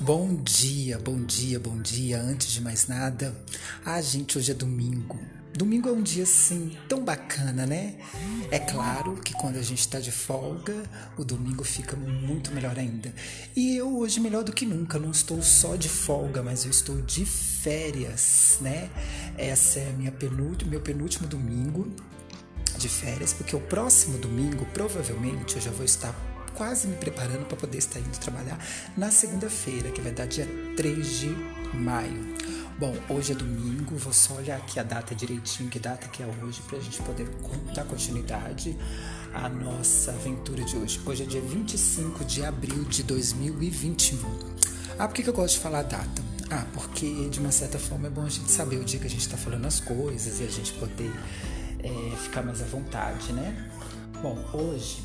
Bom dia, bom dia, bom dia. Antes de mais nada, ah, gente, hoje é domingo. Domingo é um dia assim tão bacana, né? É claro que quando a gente está de folga, o domingo fica muito melhor ainda. E eu hoje melhor do que nunca, não estou só de folga, mas eu estou de férias, né? Essa é minha penúltimo, meu penúltimo domingo de férias, porque o próximo domingo, provavelmente, eu já vou estar quase me preparando para poder estar indo trabalhar na segunda-feira, que vai dar dia 3 de maio. Bom, hoje é domingo, vou só olhar aqui a data direitinho, que data que é hoje, para a gente poder dar continuidade à nossa aventura de hoje. Hoje é dia 25 de abril de 2021. Ah, por que, que eu gosto de falar a data? Ah, porque de uma certa forma é bom a gente saber o dia que a gente está falando as coisas e a gente poder é, ficar mais à vontade, né? Bom, hoje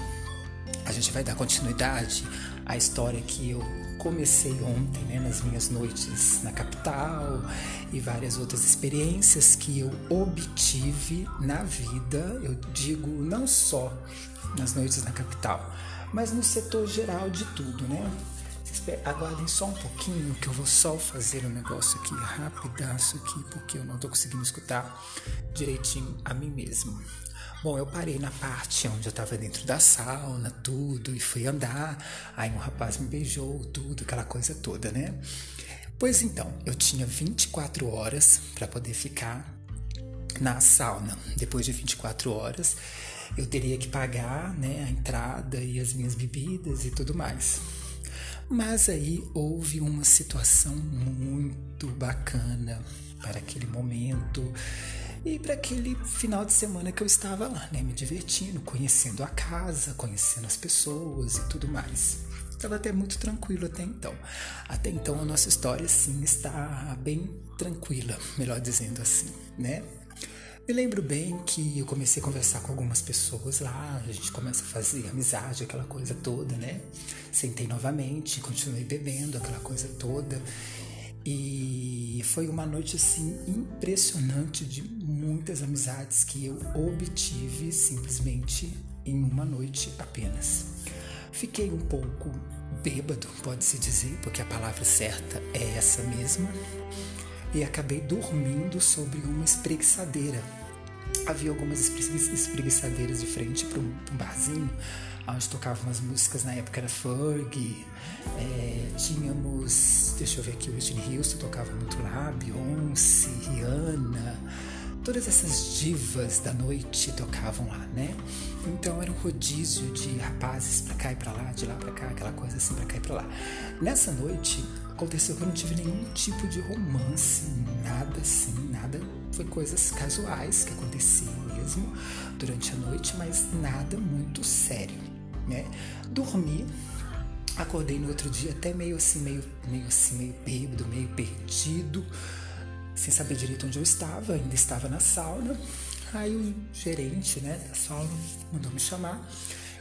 a gente vai dar continuidade à história que eu comecei ontem, né, nas minhas noites na capital e várias outras experiências que eu obtive na vida. Eu digo não só nas noites na capital, mas no setor geral de tudo, né? Aguardem só um pouquinho que eu vou só fazer um negócio aqui rapidaço aqui porque eu não tô conseguindo escutar direitinho a mim mesmo. Bom, eu parei na parte onde eu estava dentro da sauna, tudo, e fui andar. Aí um rapaz me beijou, tudo, aquela coisa toda, né? Pois então, eu tinha 24 horas para poder ficar na sauna. Depois de 24 horas, eu teria que pagar né, a entrada e as minhas bebidas e tudo mais. Mas aí houve uma situação muito bacana para aquele momento e para aquele final de semana que eu estava lá, né, me divertindo, conhecendo a casa, conhecendo as pessoas e tudo mais. Estava até muito tranquilo até então. Até então a nossa história sim está bem tranquila, melhor dizendo assim, né? Me lembro bem que eu comecei a conversar com algumas pessoas lá, a gente começa a fazer amizade, aquela coisa toda, né? Sentei novamente, continuei bebendo, aquela coisa toda. E foi uma noite assim impressionante de muitas amizades que eu obtive simplesmente em uma noite apenas. Fiquei um pouco bêbado, pode-se dizer, porque a palavra certa é essa mesma, e acabei dormindo sobre uma espreguiçadeira. Havia algumas espreguiçadeiras de frente para um barzinho onde tocavam umas músicas na época era Ferg, é, tínhamos, deixa eu ver aqui, Whitney Houston tocava muito lá, Beyoncé, Rihanna, todas essas divas da noite tocavam lá, né? Então era um rodízio de rapazes pra cá e pra lá, de lá pra cá, aquela coisa assim pra cá e pra lá. Nessa noite aconteceu que eu não tive nenhum tipo de romance, nada assim, nada. Foi coisas casuais que aconteciam mesmo durante a noite, mas nada muito sério né? Dormi, acordei no outro dia até meio assim, meio, meio assim, meio bêbado, meio perdido, sem saber direito onde eu estava, ainda estava na sauna. Aí o gerente, né, da sauna mandou me chamar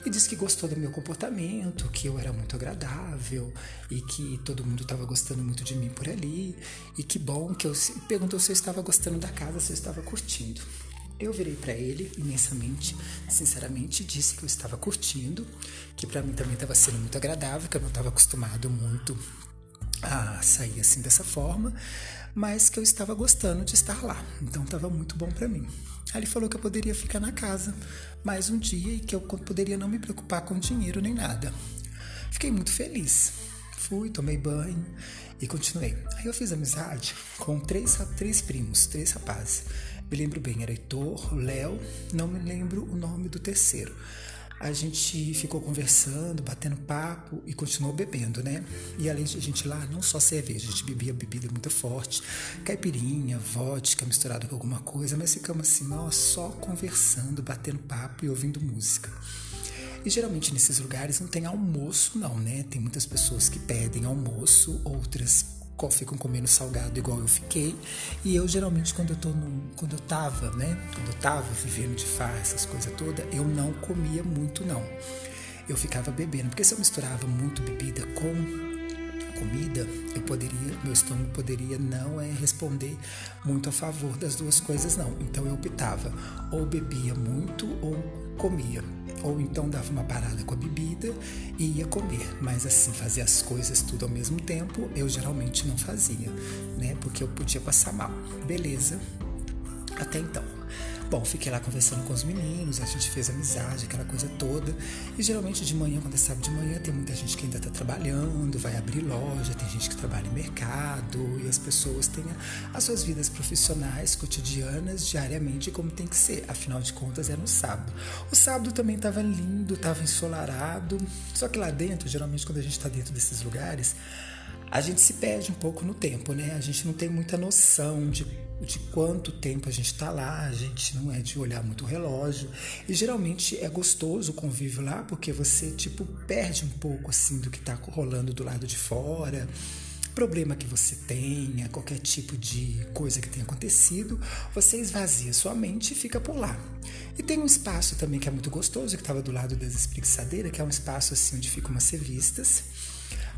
e disse que gostou do meu comportamento, que eu era muito agradável e que todo mundo estava gostando muito de mim por ali e que bom que eu perguntou se eu estava gostando da casa, se eu estava curtindo. Eu virei para ele imensamente, sinceramente, disse que eu estava curtindo, que para mim também estava sendo muito agradável, que eu não estava acostumado muito a sair assim dessa forma, mas que eu estava gostando de estar lá. Então estava muito bom para mim. Aí ele falou que eu poderia ficar na casa mais um dia e que eu poderia não me preocupar com dinheiro nem nada. Fiquei muito feliz. Fui, tomei banho e continuei. Aí eu fiz amizade com três, três primos, três rapazes. Me lembro bem, era Heitor, Léo, não me lembro o nome do terceiro. A gente ficou conversando, batendo papo e continuou bebendo, né? E além de a gente lá, não só cerveja, a gente bebia bebida muito forte, caipirinha, vodka misturada com alguma coisa, mas ficamos assim, nós só conversando, batendo papo e ouvindo música. E geralmente nesses lugares não tem almoço, não, né? Tem muitas pessoas que pedem almoço, outras ficam comendo salgado igual eu fiquei. E eu geralmente quando eu tô quando eu tava, né, quando eu tava vivendo de farra, essas coisas todas, eu não comia muito não. Eu ficava bebendo, porque se eu misturava muito bebida com comida, eu poderia, meu estômago poderia não é responder muito a favor das duas coisas não. Então eu optava ou bebia muito ou comia ou então dava uma parada com a bebida e ia comer. Mas assim, fazer as coisas tudo ao mesmo tempo, eu geralmente não fazia, né? Porque eu podia passar mal. Beleza. Até então. Bom, fiquei lá conversando com os meninos, a gente fez amizade, aquela coisa toda. E geralmente de manhã, quando é sábado de manhã, tem muita gente que ainda está trabalhando, vai abrir loja, tem gente que trabalha em mercado e as pessoas têm as suas vidas profissionais, cotidianas, diariamente, como tem que ser. Afinal de contas, é no sábado. O sábado também estava lindo, estava ensolarado. Só que lá dentro, geralmente quando a gente está dentro desses lugares, a gente se perde um pouco no tempo, né? A gente não tem muita noção de, de quanto tempo a gente está lá, a gente não é de olhar muito o relógio. E geralmente é gostoso o convívio lá, porque você, tipo, perde um pouco, assim, do que está rolando do lado de fora problema que você tenha, qualquer tipo de coisa que tenha acontecido, você esvazia sua mente e fica por lá. E tem um espaço também que é muito gostoso, que estava do lado das espreguiçadeiras, que é um espaço assim onde ficam umas revistas.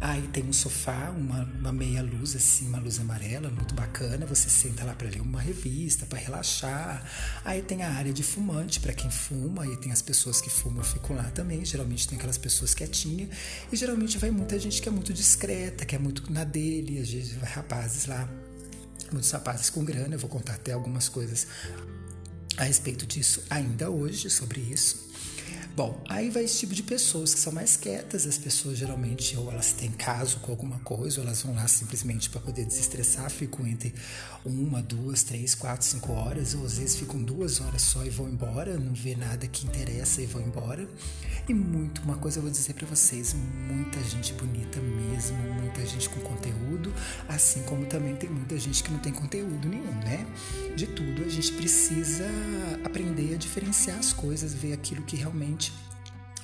Aí tem um sofá, uma, uma meia luz assim, uma luz amarela, muito bacana. Você senta lá para ler uma revista, para relaxar. Aí tem a área de fumante para quem fuma, aí tem as pessoas que fumam ficam lá também. Geralmente tem aquelas pessoas quietinhas e geralmente vai muita gente que é muito discreta, que é muito na dele, às vezes vai rapazes lá, muitos rapazes com grana. Eu vou contar até algumas coisas a respeito disso ainda hoje sobre isso. Bom, aí vai esse tipo de pessoas que são mais quietas, as pessoas geralmente ou elas têm caso com alguma coisa, ou elas vão lá simplesmente para poder desestressar, ficam entre uma, duas, três, quatro, cinco horas, ou às vezes ficam duas horas só e vão embora, não vê nada que interessa e vão embora. E muito, uma coisa eu vou dizer para vocês, muita gente bonita mesmo, muita gente com conteúdo, assim como também tem muita gente que não tem conteúdo nenhum, né? De tudo a gente precisa aprender a diferenciar as coisas, ver aquilo que realmente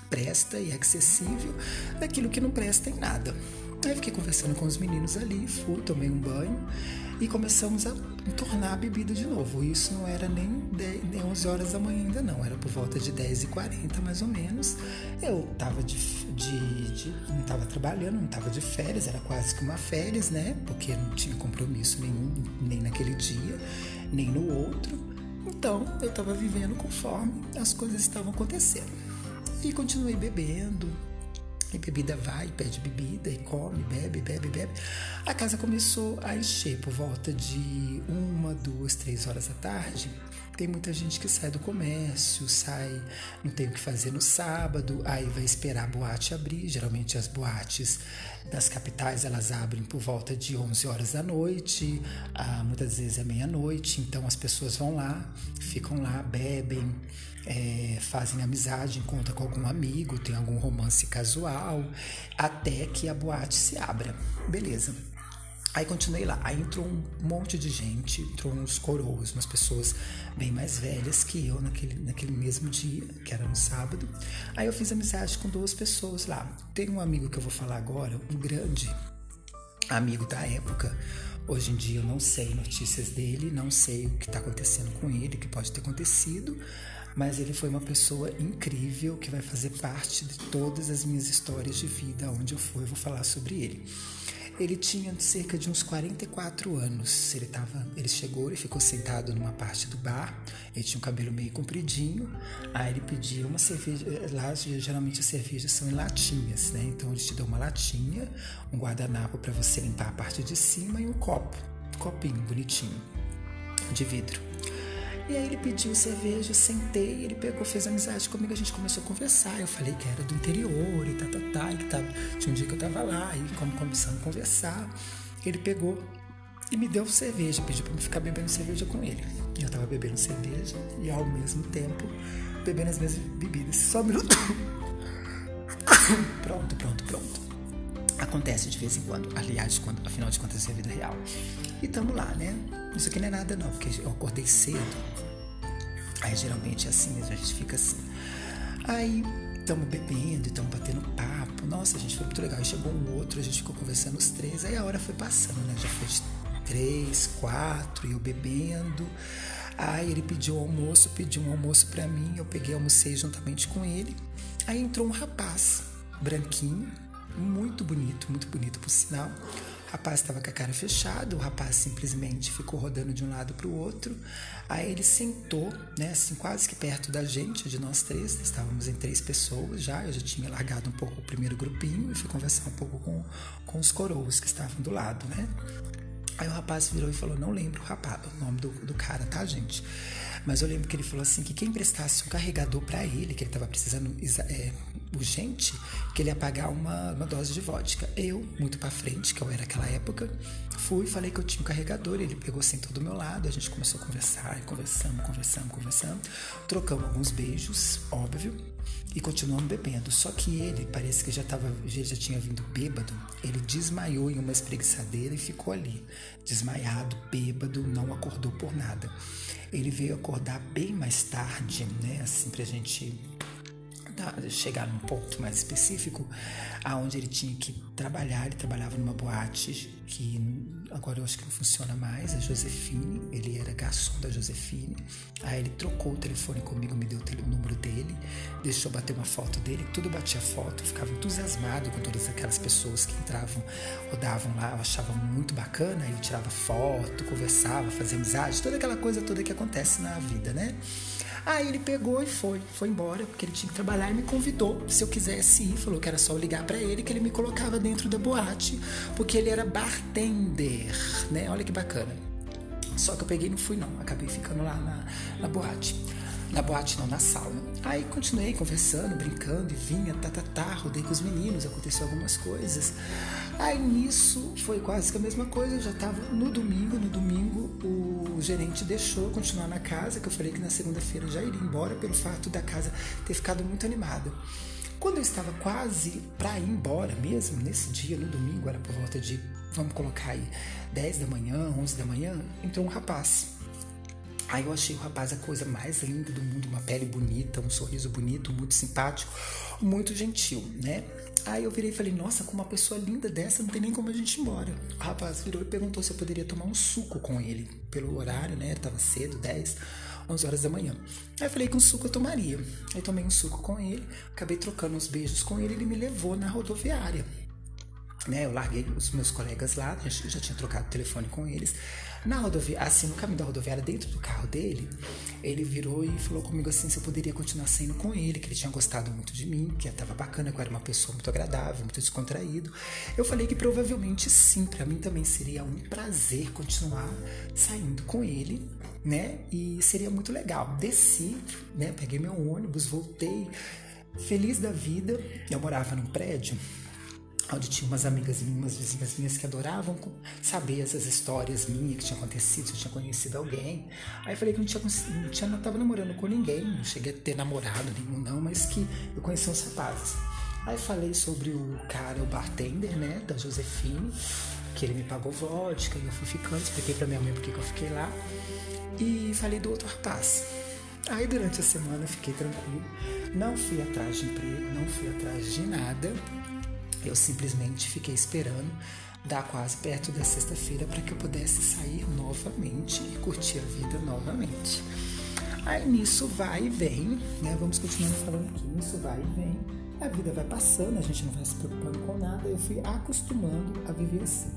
presta e é acessível daquilo que não presta em nada. Aí fiquei conversando com os meninos ali, fui, tomei um banho e começamos a tornar a bebida de novo. Isso não era nem, 10, nem 11 horas da manhã ainda não, era por volta de 10h40 mais ou menos. Eu tava de, de, de não estava trabalhando, não estava de férias, era quase que uma férias, né? Porque não tinha compromisso nenhum, nem naquele dia, nem no outro. Então eu estava vivendo conforme as coisas estavam acontecendo. E continuei bebendo. E bebida vai, pede bebida, e come, bebe, bebe, bebe. A casa começou a encher por volta de uma, duas, três horas da tarde. Tem muita gente que sai do comércio, sai, não tem o que fazer no sábado, aí vai esperar a boate abrir. Geralmente as boates das capitais elas abrem por volta de 11 horas da noite, ah, muitas vezes é meia-noite, então as pessoas vão lá, ficam lá, bebem, é, fazem amizade, encontram com algum amigo, tem algum romance casual, até que a boate se abra. Beleza. Aí continuei lá. Aí entrou um monte de gente, entrou uns coroas, umas pessoas bem mais velhas que eu naquele, naquele mesmo dia, que era no sábado. Aí eu fiz amizade com duas pessoas lá. Tem um amigo que eu vou falar agora, um grande amigo da época. Hoje em dia eu não sei notícias dele, não sei o que está acontecendo com ele, o que pode ter acontecido, mas ele foi uma pessoa incrível que vai fazer parte de todas as minhas histórias de vida. Onde eu for, eu vou falar sobre ele. Ele tinha cerca de uns 44 anos. Ele, tava, ele chegou e ficou sentado numa parte do bar. Ele tinha um cabelo meio compridinho. Aí ele pedia uma cerveja. Lá, geralmente, as cervejas são em latinhas, né? Então, eles te dão uma latinha, um guardanapo para você limpar a parte de cima e um copo. Copinho bonitinho de vidro. E aí ele pediu cerveja, eu sentei, ele pegou, fez amizade comigo, a gente começou a conversar. Eu falei que era do interior e tá, tá, tá. Ele tava, tinha um dia que eu tava lá e como começamos a conversar, ele pegou e me deu cerveja, pediu para me ficar bebendo cerveja com ele. Eu tava bebendo cerveja e ao mesmo tempo bebendo as mesmas bebidas. Só um minuto. pronto, pronto, pronto. Acontece de vez em quando, aliás, quando, afinal de contas, é a vida real. E tamo lá, né? Isso aqui não é nada não, porque eu acordei cedo. Aí geralmente é assim mesmo, a gente fica assim. Aí estamos bebendo, estamos batendo papo. Nossa, a gente foi muito legal. Aí chegou um outro, a gente ficou conversando os três. Aí a hora foi passando, né? Já foi três, quatro, e eu bebendo. Aí ele pediu almoço, pediu um almoço para mim. Eu peguei, almocei juntamente com ele. Aí entrou um rapaz, branquinho, muito bonito, muito bonito por sinal rapaz estava com a cara fechada, o rapaz simplesmente ficou rodando de um lado para o outro. Aí ele sentou, né, assim, quase que perto da gente, de nós três, estávamos em três pessoas já. Eu já tinha largado um pouco o primeiro grupinho e fui conversar um pouco com, com os coroas que estavam do lado, né? Aí o rapaz virou e falou: Não lembro o, rapaz, o nome do, do cara, tá, gente? Mas eu lembro que ele falou assim: que quem prestasse um carregador para ele, que ele estava precisando é, urgente, que ele ia pagar uma, uma dose de vodka. Eu, muito para frente, que eu era naquela época, fui falei que eu tinha um carregador. Ele pegou, sentou do meu lado, a gente começou a conversar, conversamos, conversamos, conversamos. Trocamos alguns beijos, óbvio, e continuamos bebendo. Só que ele, parece que já, tava, já tinha vindo bêbado, ele desmaiou em uma espreguiçadeira e ficou ali, desmaiado, bêbado, não acordou por nada. Ele veio acordar bem mais tarde, né, assim, pra gente chegar num ponto mais específico, aonde ele tinha que trabalhar. Ele trabalhava numa boate que agora eu acho que não funciona mais, a Josefine. Ele era garçom da Josefine. Aí ele trocou o telefone comigo, me deu o número dele, deixou bater uma foto dele, tudo batia foto, ficava entusiasmado com todas aquelas pessoas que entravam, rodavam lá, eu achava muito bacana. Eu tirava foto, conversava, fazia amizade, toda aquela coisa toda que acontece na vida, né? Aí ele pegou e foi, foi embora, porque ele tinha que trabalhar me convidou se eu quisesse ir. Falou que era só eu ligar para ele que ele me colocava dentro da boate, porque ele era bartender, né? Olha que bacana. Só que eu peguei e não fui não, acabei ficando lá na, na boate. Na boate não, na sala. Aí continuei conversando, brincando e vinha, tá, tá, tá, rodei com os meninos, aconteceu algumas coisas. Aí nisso foi quase que a mesma coisa, eu já tava no domingo, no domingo o gerente deixou continuar na casa, que eu falei que na segunda-feira já iria embora pelo fato da casa ter ficado muito animada. Quando eu estava quase para ir embora mesmo, nesse dia, no domingo, era por volta de, vamos colocar aí, 10 da manhã, 11 da manhã, entrou um rapaz Aí eu achei o rapaz a coisa mais linda do mundo, uma pele bonita, um sorriso bonito, muito simpático, muito gentil, né? Aí eu virei e falei, nossa, com uma pessoa linda dessa não tem nem como a gente ir embora. O rapaz virou e perguntou se eu poderia tomar um suco com ele, pelo horário, né? Tava cedo, 10, 11 horas da manhã. Aí eu falei que um suco eu tomaria. Aí tomei um suco com ele, acabei trocando uns beijos com ele, ele me levou na rodoviária. Né, eu larguei os meus colegas lá, já, já tinha trocado o telefone com eles. Na rodoviária, assim, no caminho da rodoviária, dentro do carro dele, ele virou e falou comigo assim se eu poderia continuar saindo com ele, que ele tinha gostado muito de mim, que estava bacana, que eu era uma pessoa muito agradável, muito descontraído. Eu falei que provavelmente sim, para mim também seria um prazer continuar saindo com ele, né? E seria muito legal. Desci, né? Peguei meu ônibus, voltei feliz da vida. Eu morava num prédio onde tinha umas amigas minhas, umas vizinhas minhas que adoravam saber essas histórias minhas que tinham acontecido, se eu tinha conhecido alguém. Aí eu falei que não tinha, não tinha, não tava namorando com ninguém, não cheguei a ter namorado nenhum não, mas que eu conhecia uns rapazes. Aí falei sobre o cara, o bartender, né, da Josefine, que ele me pagou vodka e eu fui ficando, expliquei pra minha mãe porque que eu fiquei lá. E falei do outro rapaz. Aí durante a semana fiquei tranquilo, não fui atrás de emprego, não fui atrás de nada eu simplesmente fiquei esperando dar quase perto da sexta-feira para que eu pudesse sair novamente e curtir a vida novamente. Aí nisso vai e vem, né? Vamos continuando falando aqui, nisso vai e vem. A vida vai passando, a gente não vai se preocupando com nada. Eu fui acostumando a viver assim.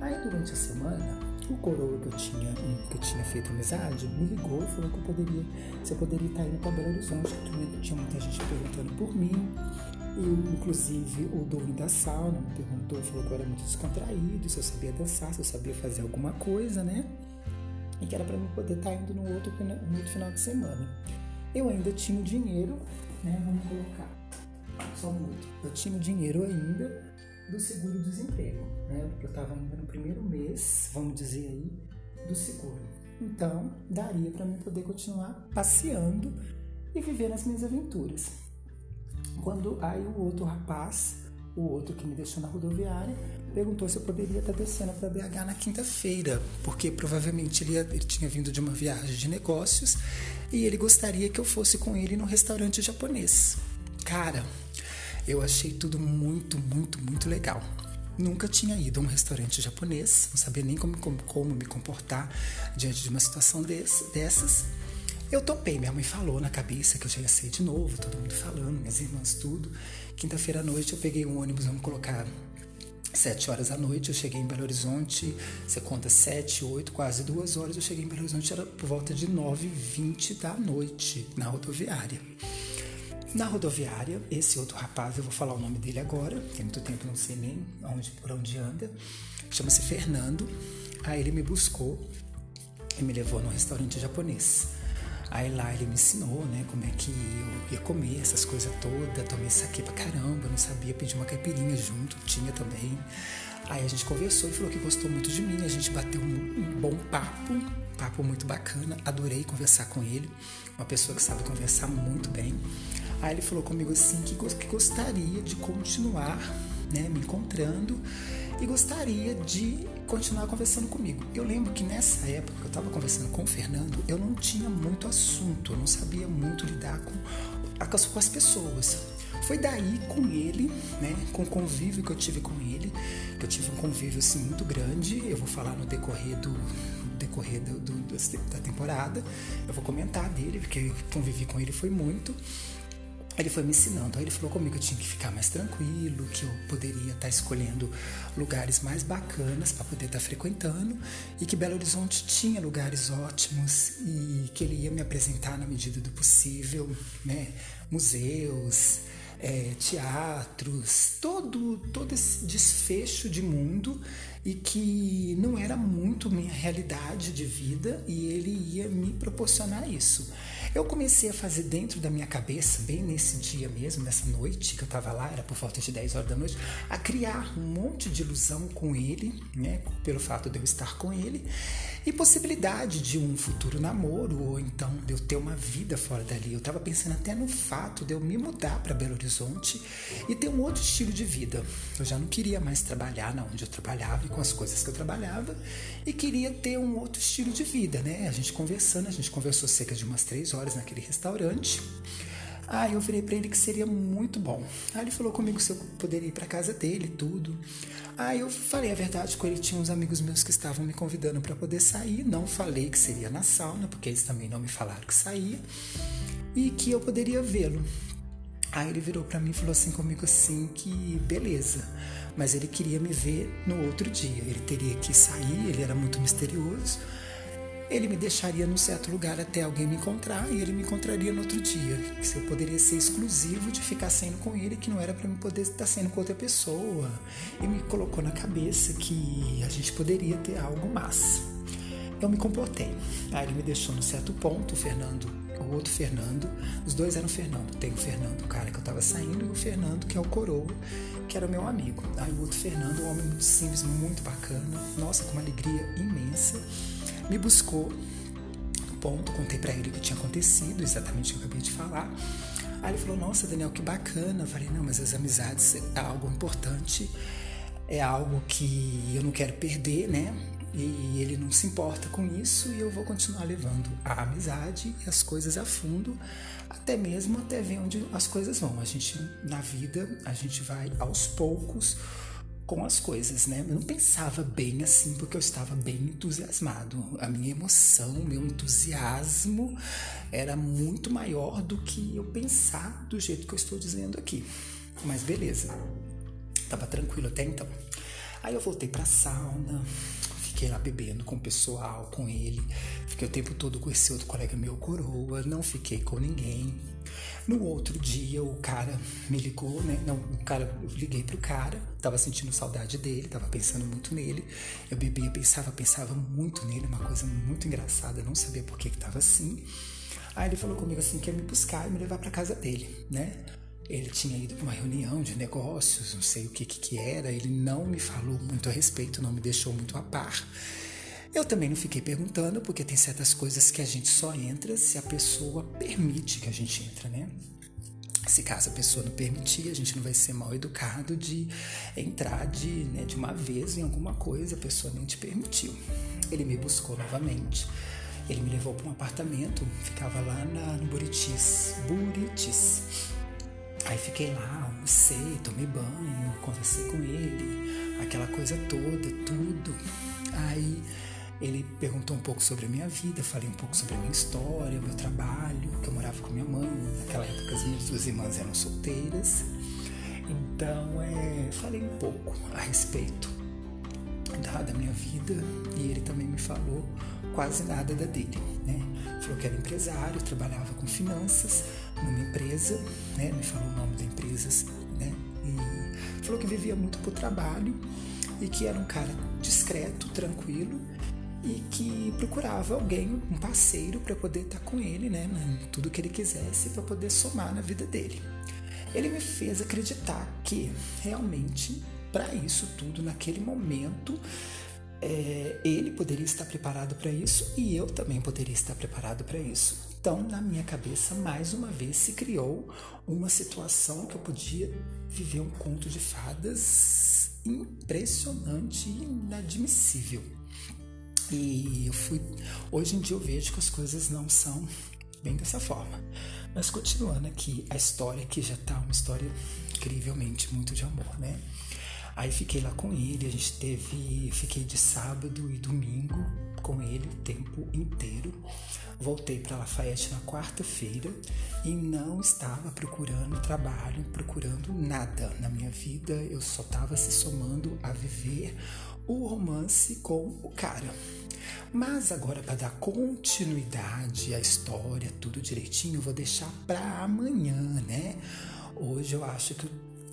Aí durante a semana, o coroa que eu tinha, que eu tinha feito amizade me ligou e falou que eu poderia, se eu poderia estar indo para Belo Horizonte, que tinha muita gente perguntando por mim. Inclusive, o dono da sauna me perguntou, falou que eu era muito descontraído, se eu sabia dançar, se eu sabia fazer alguma coisa, né? E que era para mim poder estar tá indo no outro, no outro final de semana. Eu ainda tinha o dinheiro, né? Vamos colocar só um minuto. Eu tinha o dinheiro ainda do seguro-desemprego, né? Porque eu estava ainda no primeiro mês, vamos dizer aí, do seguro. Então, daria para mim poder continuar passeando e viver as minhas aventuras. Quando aí o outro rapaz, o outro que me deixou na rodoviária, perguntou se eu poderia estar descendo para BH na quinta-feira, porque provavelmente ele, ia, ele tinha vindo de uma viagem de negócios e ele gostaria que eu fosse com ele no restaurante japonês. Cara, eu achei tudo muito, muito, muito legal. Nunca tinha ido a um restaurante japonês, não sabia nem como, como, como me comportar diante de uma situação desse, dessas. Eu topei, minha mãe falou na cabeça que eu já ia sair de novo, todo mundo falando, minhas irmãs, tudo. Quinta-feira à noite eu peguei um ônibus, vamos colocar Sete horas da noite eu cheguei em Belo Horizonte, você conta sete, oito, quase duas horas, eu cheguei em Belo Horizonte, era por volta de nove e vinte da noite, na rodoviária. Na rodoviária, esse outro rapaz, eu vou falar o nome dele agora, tem muito tempo, não sei nem onde, por onde anda, chama-se Fernando. Aí ele me buscou e me levou num restaurante japonês. Aí lá ele me ensinou, né, como é que eu ia comer essas coisas todas. Tomei saque pra caramba, não sabia pedir uma caipirinha junto, tinha também. Aí a gente conversou e falou que gostou muito de mim, a gente bateu um, um bom papo, papo muito bacana. Adorei conversar com ele, uma pessoa que sabe conversar muito bem. Aí ele falou comigo assim que, que gostaria de continuar né, me encontrando e gostaria de continuar conversando comigo. Eu lembro que nessa época que eu estava conversando com o Fernando, eu não tinha muito assunto, eu não sabia muito lidar com, com as pessoas. Foi daí com ele, né, com o convívio que eu tive com ele, que eu tive um convívio assim muito grande, eu vou falar no decorrer do decorrer do, do, da temporada, eu vou comentar dele, porque convivi com ele foi muito. Ele foi me ensinando. Aí ele falou comigo que eu tinha que ficar mais tranquilo, que eu poderia estar escolhendo lugares mais bacanas para poder estar frequentando e que Belo Horizonte tinha lugares ótimos e que ele ia me apresentar na medida do possível, né? Museus, é, teatros, todo, todo esse desfecho de mundo e que não era muito minha realidade de vida e ele ia me proporcionar isso. Eu comecei a fazer dentro da minha cabeça, bem nesse dia mesmo, nessa noite que eu estava lá, era por volta de 10 horas da noite, a criar um monte de ilusão com ele, né, pelo fato de eu estar com ele, e possibilidade de um futuro namoro, ou então de eu ter uma vida fora dali. Eu estava pensando até no fato de eu me mudar para Belo Horizonte e ter um outro estilo de vida. Eu já não queria mais trabalhar na onde eu trabalhava e com as coisas que eu trabalhava, e queria ter um outro estilo de vida, né? A gente conversando, a gente conversou cerca de umas três horas naquele restaurante. Aí eu virei para ele que seria muito bom. Aí ele falou comigo se eu poderia ir para casa dele, tudo. Aí eu falei a verdade com ele, tinha uns amigos meus que estavam me convidando para poder sair, não falei que seria na sauna, porque eles também não me falaram que saía e que eu poderia vê-lo. Aí ele virou para mim e falou assim comigo assim que beleza, mas ele queria me ver no outro dia. Ele teria que sair, ele era muito misterioso ele me deixaria num certo lugar até alguém me encontrar e ele me encontraria no outro dia. Se eu poderia ser exclusivo de ficar saindo com ele, que não era para me poder estar saindo com outra pessoa. E me colocou na cabeça que a gente poderia ter algo massa. Eu me comportei. Aí ele me deixou num certo ponto, o Fernando, o outro Fernando, os dois eram Fernando. Tem o Fernando, o cara que eu tava saindo, e o Fernando, que é o coroa, que era meu amigo. Aí o outro Fernando, um homem muito simples, muito bacana, nossa, com uma alegria imensa me buscou no ponto, contei para ele o que tinha acontecido, exatamente o que eu acabei de falar. Aí ele falou: Nossa, Daniel, que bacana. Eu falei: Não, mas as amizades é algo importante, é algo que eu não quero perder, né? E ele não se importa com isso e eu vou continuar levando a amizade e as coisas a fundo, até mesmo até ver onde as coisas vão. A gente, na vida, a gente vai aos poucos com as coisas, né? Eu não pensava bem assim porque eu estava bem entusiasmado. A minha emoção, meu entusiasmo era muito maior do que eu pensar do jeito que eu estou dizendo aqui. Mas beleza. Tava tranquilo até então. Aí eu voltei pra sauna, fiquei lá bebendo com o pessoal, com ele. Fiquei o tempo todo com esse outro colega meu, coroa, não fiquei com ninguém. No outro dia, o cara me ligou, né? Não, o cara, eu liguei pro cara, tava sentindo saudade dele, tava pensando muito nele. Eu bebia, pensava, pensava muito nele, uma coisa muito engraçada, não sabia por que que tava assim. Aí ele falou comigo assim que ia me buscar e me levar para casa dele, né? Ele tinha ido para uma reunião de negócios, não sei o que, que que era, ele não me falou muito a respeito, não me deixou muito a par. Eu também não fiquei perguntando, porque tem certas coisas que a gente só entra se a pessoa permite que a gente entra, né? Se caso a pessoa não permitir, a gente não vai ser mal educado de entrar de, né, de uma vez em alguma coisa, a pessoa nem te permitiu. Ele me buscou novamente. Ele me levou para um apartamento, ficava lá na, no Buritis. Buritis. Aí fiquei lá, almocei, tomei banho, conversei com ele, aquela coisa toda, tudo. Aí ele perguntou um pouco sobre a minha vida, falei um pouco sobre a minha história, o meu trabalho, que eu morava com minha mãe. Naquela época as minhas duas irmãs eram solteiras. Então, é, falei um pouco a respeito da, da minha vida e ele também me falou quase nada da dele, né? Falou que era empresário, trabalhava com finanças numa empresa, né? Me falou o nome da empresa, né? E falou que vivia muito por trabalho e que era um cara discreto, tranquilo e que procurava alguém, um parceiro para poder estar tá com ele, né? Tudo que ele quisesse para poder somar na vida dele. Ele me fez acreditar que realmente para isso tudo naquele momento é, ele poderia estar preparado para isso e eu também poderia estar preparado para isso. Então, na minha cabeça, mais uma vez se criou uma situação que eu podia viver um conto de fadas impressionante e inadmissível. E eu fui. Hoje em dia eu vejo que as coisas não são bem dessa forma. Mas continuando aqui a história, que já tá uma história incrivelmente muito de amor, né? Aí fiquei lá com ele, a gente teve. Fiquei de sábado e domingo com ele o tempo inteiro. Voltei para Lafayette na quarta-feira e não estava procurando trabalho, procurando nada na minha vida. Eu só estava se somando a viver o romance com o cara. Mas agora, para dar continuidade à história, tudo direitinho, eu vou deixar para amanhã, né? Hoje eu acho que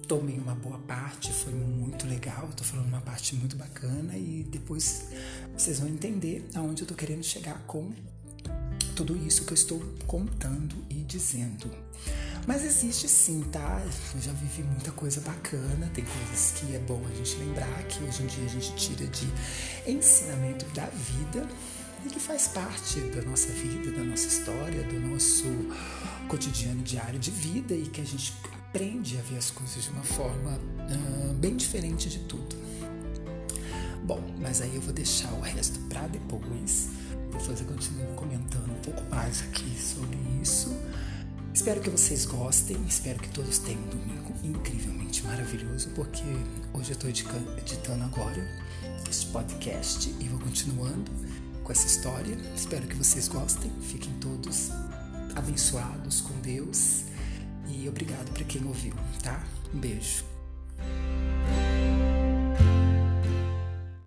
tomei uma boa parte, foi muito legal. Tô falando uma parte muito bacana e depois vocês vão entender aonde eu tô querendo chegar com tudo isso que eu estou contando dizendo. Mas existe sim, tá? Eu já vivi muita coisa bacana, tem coisas que é bom a gente lembrar, que hoje em dia a gente tira de ensinamento da vida e que faz parte da nossa vida, da nossa história, do nosso cotidiano diário de vida e que a gente aprende a ver as coisas de uma forma uh, bem diferente de tudo. Bom, mas aí eu vou deixar o resto para depois. Depois eu continuo comentando um pouco mais aqui sobre isso. Espero que vocês gostem, espero que todos tenham um domingo incrivelmente maravilhoso, porque hoje eu estou editando agora este podcast e vou continuando com essa história. Espero que vocês gostem, fiquem todos abençoados com Deus e obrigado para quem ouviu, tá? Um beijo.